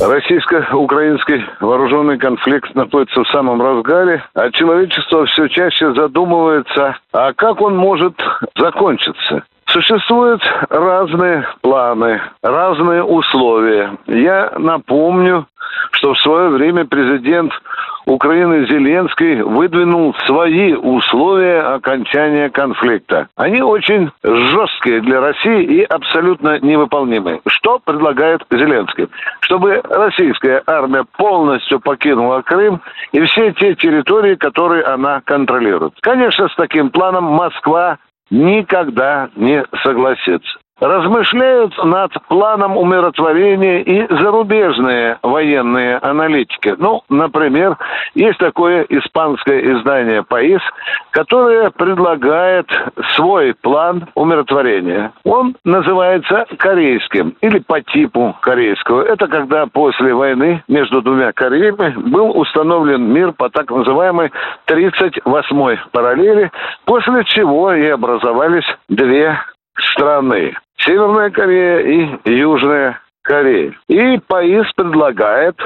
Российско-украинский вооруженный конфликт находится в самом разгаре, а человечество все чаще задумывается, а как он может закончиться? Существуют разные планы, разные условия. Я напомню, что в свое время президент Украины Зеленский выдвинул свои условия окончания конфликта. Они очень жесткие для России и абсолютно невыполнимые. Что предлагает Зеленский? Чтобы российская армия полностью покинула Крым и все те территории, которые она контролирует. Конечно, с таким планом Москва никогда не согласится размышляют над планом умиротворения и зарубежные военные аналитики. Ну, например, есть такое испанское издание «Паис», которое предлагает свой план умиротворения. Он называется корейским или по типу корейского. Это когда после войны между двумя Кореями был установлен мир по так называемой 38-й параллели, после чего и образовались две страны. Северная Корея и Южная Корея. И ПАИС предлагает,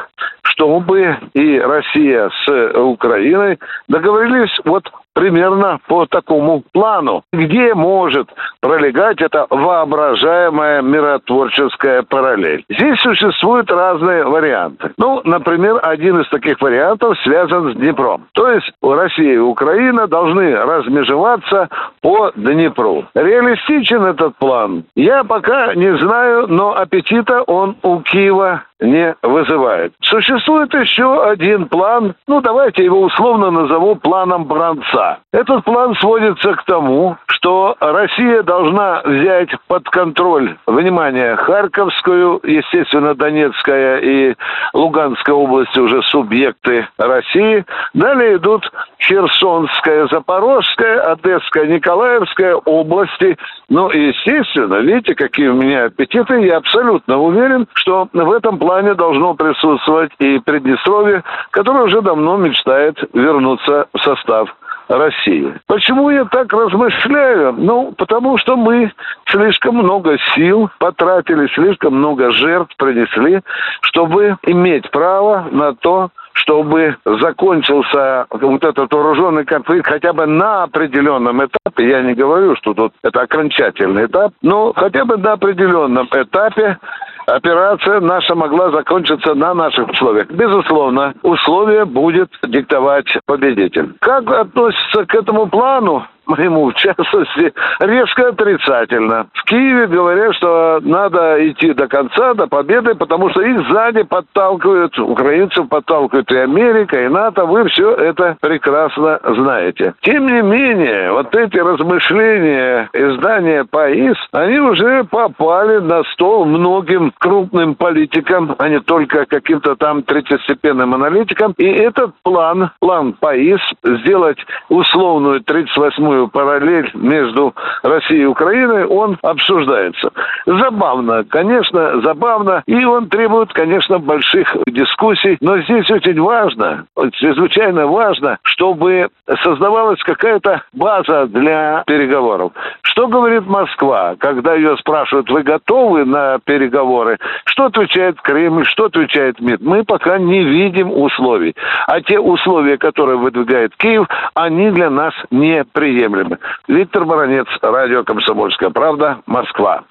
чтобы и Россия с Украиной договорились вот примерно по такому плану, где может пролегать эта воображаемая миротворческая параллель. Здесь существуют разные варианты. Ну, например, один из таких вариантов связан с Днепром. То есть Россия и Украина должны размежеваться по Днепру. Реалистичен этот план? Я пока не знаю, но аппетита он у Киева не вызывает. Существует еще один план, ну давайте его условно назову планом Бранца. Этот план сводится к тому, что Россия должна взять под контроль, внимание, Харьковскую, естественно, Донецкая и Луганская области уже субъекты России. Далее идут Херсонская, Запорожская, Одесская, Николаевская области. Ну, естественно, видите, какие у меня аппетиты. Я абсолютно уверен, что в этом плане должно присутствовать и Приднестровье, которое уже давно мечтает вернуться в состав России. Почему я так размышляю? Ну, потому что мы слишком много сил потратили, слишком много жертв принесли, чтобы иметь право на то, чтобы закончился вот этот вооруженный конфликт хотя бы на определенном этапе, я не говорю, что тут это окончательный этап, но хотя бы на определенном этапе операция наша могла закончиться на наших условиях. Безусловно, условия будет диктовать победитель. Как относится к этому плану? Моему, в частности, резко отрицательно. В Киеве говорят, что надо идти до конца, до победы, потому что их сзади подталкивают, украинцев подталкивают и Америка, и НАТО. Вы все это прекрасно знаете. Тем не менее, вот эти размышления издания ПАИС, они уже попали на стол многим крупным политикам, а не только каким-то там третьестепенным аналитикам. И этот план, план ПАИС, сделать условную 38-ю прямую параллель между Россией и Украиной, он обсуждается. Забавно, конечно, забавно. И он требует, конечно, больших дискуссий. Но здесь очень важно, чрезвычайно важно, чтобы создавалась какая-то база для переговоров. Что говорит Москва, когда ее спрашивают, вы готовы на переговоры? Что отвечает Кремль, что отвечает МИД? Мы пока не видим условий. А те условия, которые выдвигает Киев, они для нас неприемлемы неприемлемы. Виктор Баранец, радио «Комсомольская правда», Москва.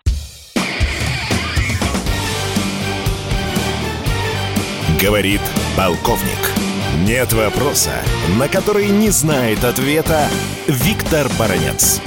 Говорит полковник. Нет вопроса, на который не знает ответа Виктор Баранец.